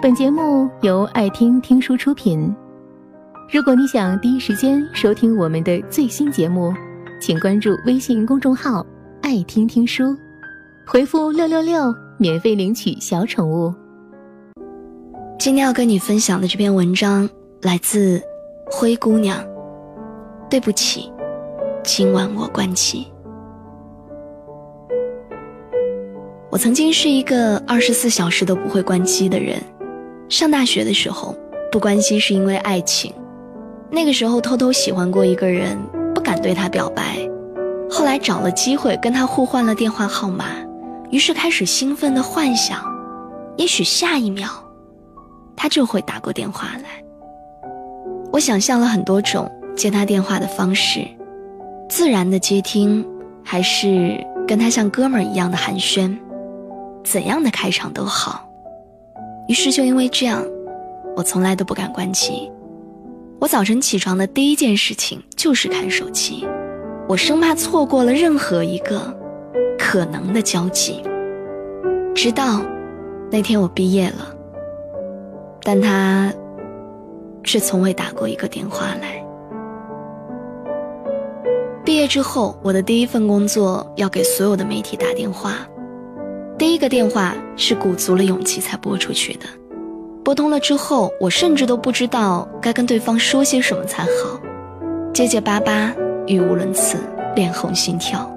本节目由爱听听书出品。如果你想第一时间收听我们的最新节目，请关注微信公众号“爱听听书”，回复“六六六”免费领取小宠物。今天要跟你分享的这篇文章来自灰姑娘。对不起，今晚我关机。我曾经是一个二十四小时都不会关机的人。上大学的时候，不关心是因为爱情。那个时候偷偷喜欢过一个人，不敢对他表白。后来找了机会跟他互换了电话号码，于是开始兴奋的幻想，也许下一秒，他就会打过电话来。我想象了很多种接他电话的方式，自然的接听，还是跟他像哥们儿一样的寒暄，怎样的开场都好。于是就因为这样，我从来都不敢关机。我早晨起床的第一件事情就是看手机，我生怕错过了任何一个可能的交集。直到那天我毕业了，但他却从未打过一个电话来。毕业之后，我的第一份工作要给所有的媒体打电话。第一个电话是鼓足了勇气才拨出去的，拨通了之后，我甚至都不知道该跟对方说些什么才好，结结巴巴，语无伦次，脸红心跳。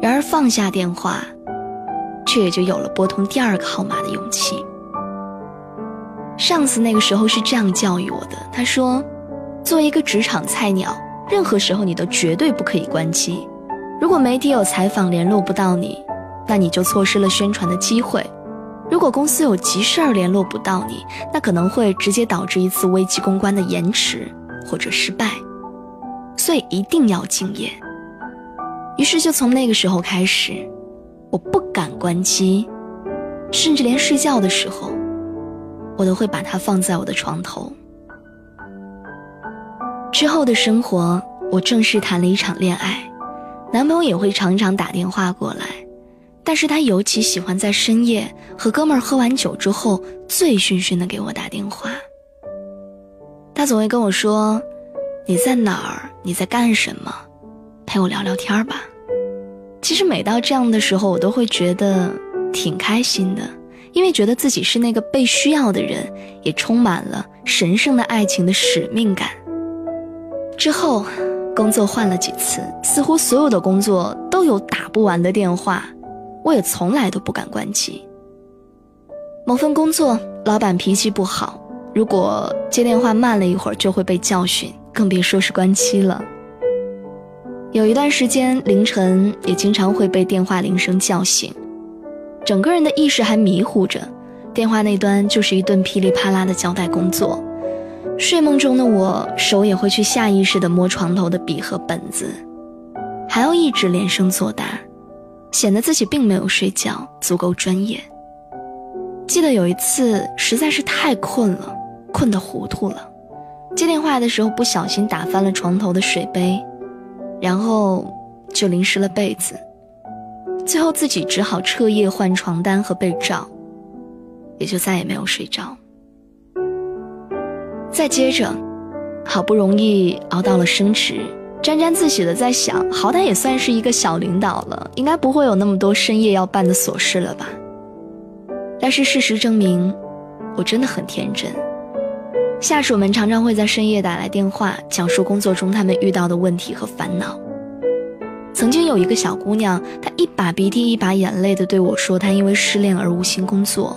然而放下电话，却也就有了拨通第二个号码的勇气。上司那个时候是这样教育我的，他说：“作为一个职场菜鸟，任何时候你都绝对不可以关机。如果媒体有采访联络不到你。”那你就错失了宣传的机会。如果公司有急事儿联络不到你，那可能会直接导致一次危机公关的延迟或者失败。所以一定要敬业。于是就从那个时候开始，我不敢关机，甚至连睡觉的时候，我都会把它放在我的床头。之后的生活，我正式谈了一场恋爱，男朋友也会常常打电话过来。但是他尤其喜欢在深夜和哥们儿喝完酒之后，醉醺醺的给我打电话。他总会跟我说：“你在哪儿？你在干什么？陪我聊聊天吧。”其实每到这样的时候，我都会觉得挺开心的，因为觉得自己是那个被需要的人，也充满了神圣的爱情的使命感。之后，工作换了几次，似乎所有的工作都有打不完的电话。我也从来都不敢关机。某份工作，老板脾气不好，如果接电话慢了一会儿，就会被教训，更别说是关机了。有一段时间，凌晨也经常会被电话铃声叫醒，整个人的意识还迷糊着，电话那端就是一顿噼里啪啦的交代工作。睡梦中的我，手也会去下意识地摸床头的笔和本子，还要一直连声作答。显得自己并没有睡觉，足够专业。记得有一次实在是太困了，困得糊涂了，接电话的时候不小心打翻了床头的水杯，然后就淋湿了被子，最后自己只好彻夜换床单和被罩，也就再也没有睡着。再接着，好不容易熬到了升职。沾沾自喜的在想，好歹也算是一个小领导了，应该不会有那么多深夜要办的琐事了吧？但是事实证明，我真的很天真。下属们常常会在深夜打来电话，讲述工作中他们遇到的问题和烦恼。曾经有一个小姑娘，她一把鼻涕一把眼泪的对我说，她因为失恋而无心工作。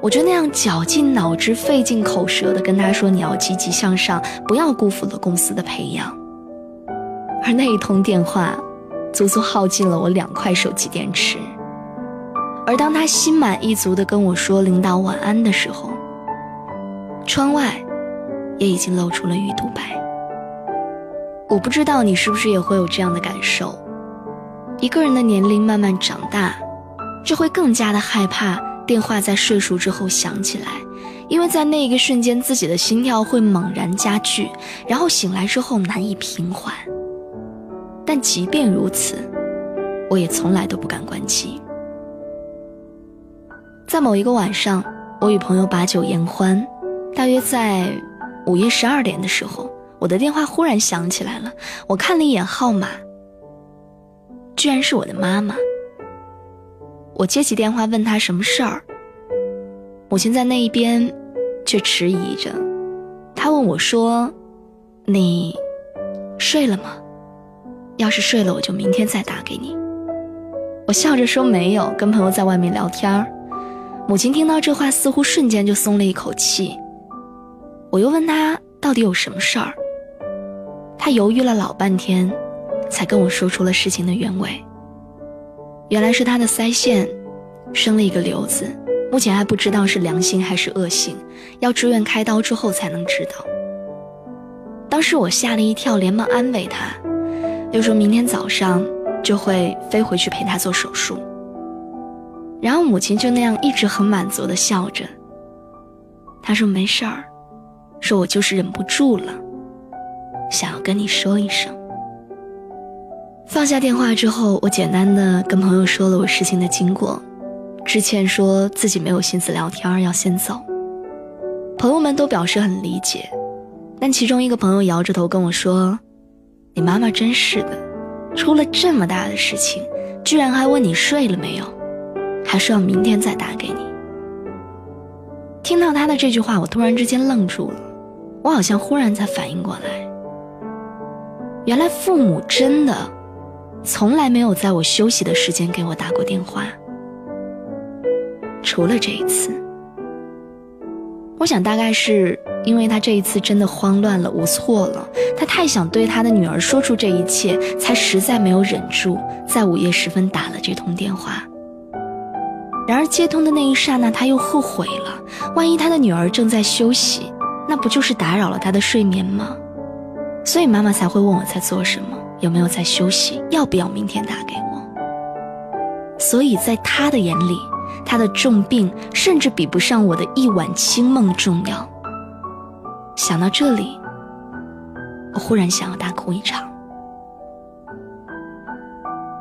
我就那样绞尽脑汁、费尽口舌的跟她说：“你要积极向上，不要辜负了公司的培养。”而那一通电话，足足耗尽了我两块手机电池。而当他心满意足地跟我说“领导晚安”的时候，窗外也已经露出了鱼肚白。我不知道你是不是也会有这样的感受：一个人的年龄慢慢长大，就会更加的害怕电话在睡熟之后响起来，因为在那一个瞬间，自己的心跳会猛然加剧，然后醒来之后难以平缓。但即便如此，我也从来都不敢关机。在某一个晚上，我与朋友把酒言欢，大约在午夜十二点的时候，我的电话忽然响起来了。我看了一眼号码，居然是我的妈妈。我接起电话问她什么事儿，母亲在那一边却迟疑着。她问我说：“你睡了吗？要是睡了，我就明天再打给你。”我笑着说：“没有，跟朋友在外面聊天儿。”母亲听到这话，似乎瞬间就松了一口气。我又问她到底有什么事儿，她犹豫了老半天，才跟我说出了事情的原委。原来是她的腮腺生了一个瘤子，目前还不知道是良性还是恶性，要住院开刀之后才能知道。当时我吓了一跳，连忙安慰她，又说明天早上。就会飞回去陪他做手术，然后母亲就那样一直很满足的笑着。他说没事儿，说我就是忍不住了，想要跟你说一声。放下电话之后，我简单的跟朋友说了我事情的经过，之前说自己没有心思聊天，要先走。朋友们都表示很理解，但其中一个朋友摇着头跟我说：“你妈妈真是的。”出了这么大的事情，居然还问你睡了没有，还说要明天再打给你。听到他的这句话，我突然之间愣住了，我好像忽然才反应过来，原来父母真的从来没有在我休息的时间给我打过电话，除了这一次。我想大概是。因为他这一次真的慌乱了，我错了，他太想对他的女儿说出这一切，才实在没有忍住，在午夜时分打了这通电话。然而接通的那一刹那，他又后悔了，万一他的女儿正在休息，那不就是打扰了他的睡眠吗？所以妈妈才会问我在做什么，有没有在休息，要不要明天打给我。所以在他的眼里，他的重病甚至比不上我的一晚清梦重要。想到这里，我忽然想要大哭一场。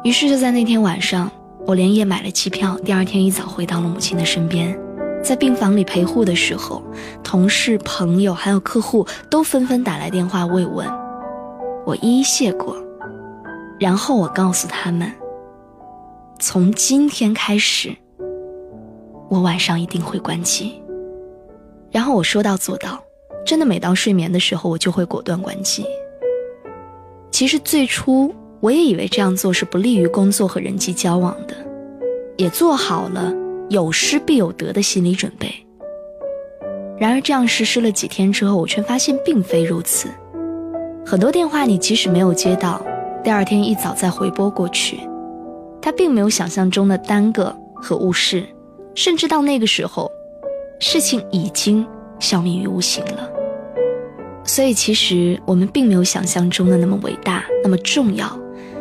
于是就在那天晚上，我连夜买了机票，第二天一早回到了母亲的身边。在病房里陪护的时候，同事、朋友还有客户都纷纷打来电话慰问，我一一谢过。然后我告诉他们，从今天开始，我晚上一定会关机。然后我说到做到。真的，每到睡眠的时候，我就会果断关机。其实最初我也以为这样做是不利于工作和人际交往的，也做好了有失必有得的心理准备。然而这样实施了几天之后，我却发现并非如此。很多电话你即使没有接到，第二天一早再回拨过去，它并没有想象中的耽搁和误事，甚至到那个时候，事情已经消弭于无形了。所以，其实我们并没有想象中的那么伟大，那么重要。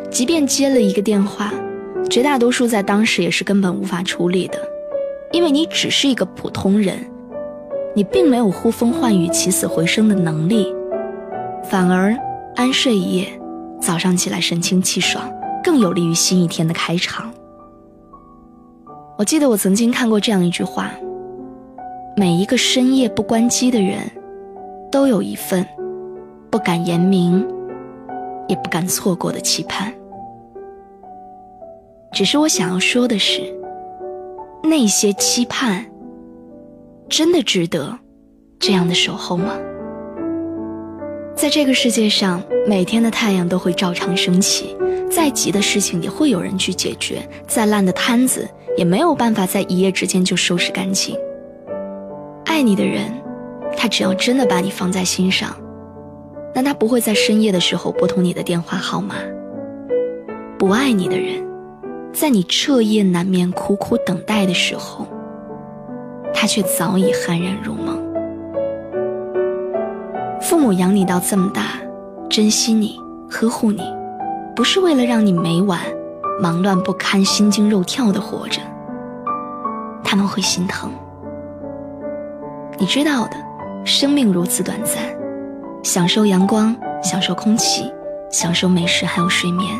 即便接了一个电话，绝大多数在当时也是根本无法处理的，因为你只是一个普通人，你并没有呼风唤雨、起死回生的能力，反而安睡一夜，早上起来神清气爽，更有利于新一天的开场。我记得我曾经看过这样一句话：每一个深夜不关机的人。都有一份不敢言明，也不敢错过的期盼。只是我想要说的是，那些期盼真的值得这样的守候吗？在这个世界上，每天的太阳都会照常升起，再急的事情也会有人去解决，再烂的摊子也没有办法在一夜之间就收拾干净。爱你的人。他只要真的把你放在心上，那他不会在深夜的时候拨通你的电话号码。不爱你的人，在你彻夜难眠、苦苦等待的时候，他却早已酣然入梦。父母养你到这么大，珍惜你、呵护你，不是为了让你每晚忙乱不堪、心惊肉跳的活着，他们会心疼。你知道的。生命如此短暂，享受阳光，享受空气，享受美食，还有睡眠，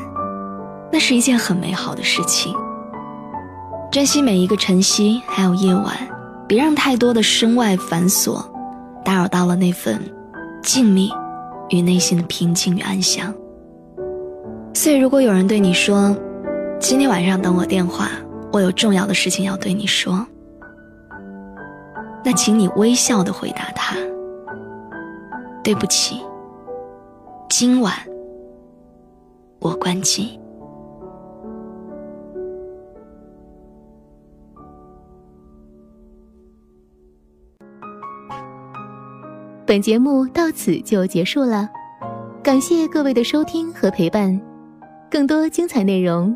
那是一件很美好的事情。珍惜每一个晨曦，还有夜晚，别让太多的身外繁琐打扰到了那份静谧与内心的平静与安详。所以，如果有人对你说：“今天晚上等我电话，我有重要的事情要对你说。”那请你微笑的回答他：“对不起，今晚我关机。”本节目到此就结束了，感谢各位的收听和陪伴。更多精彩内容，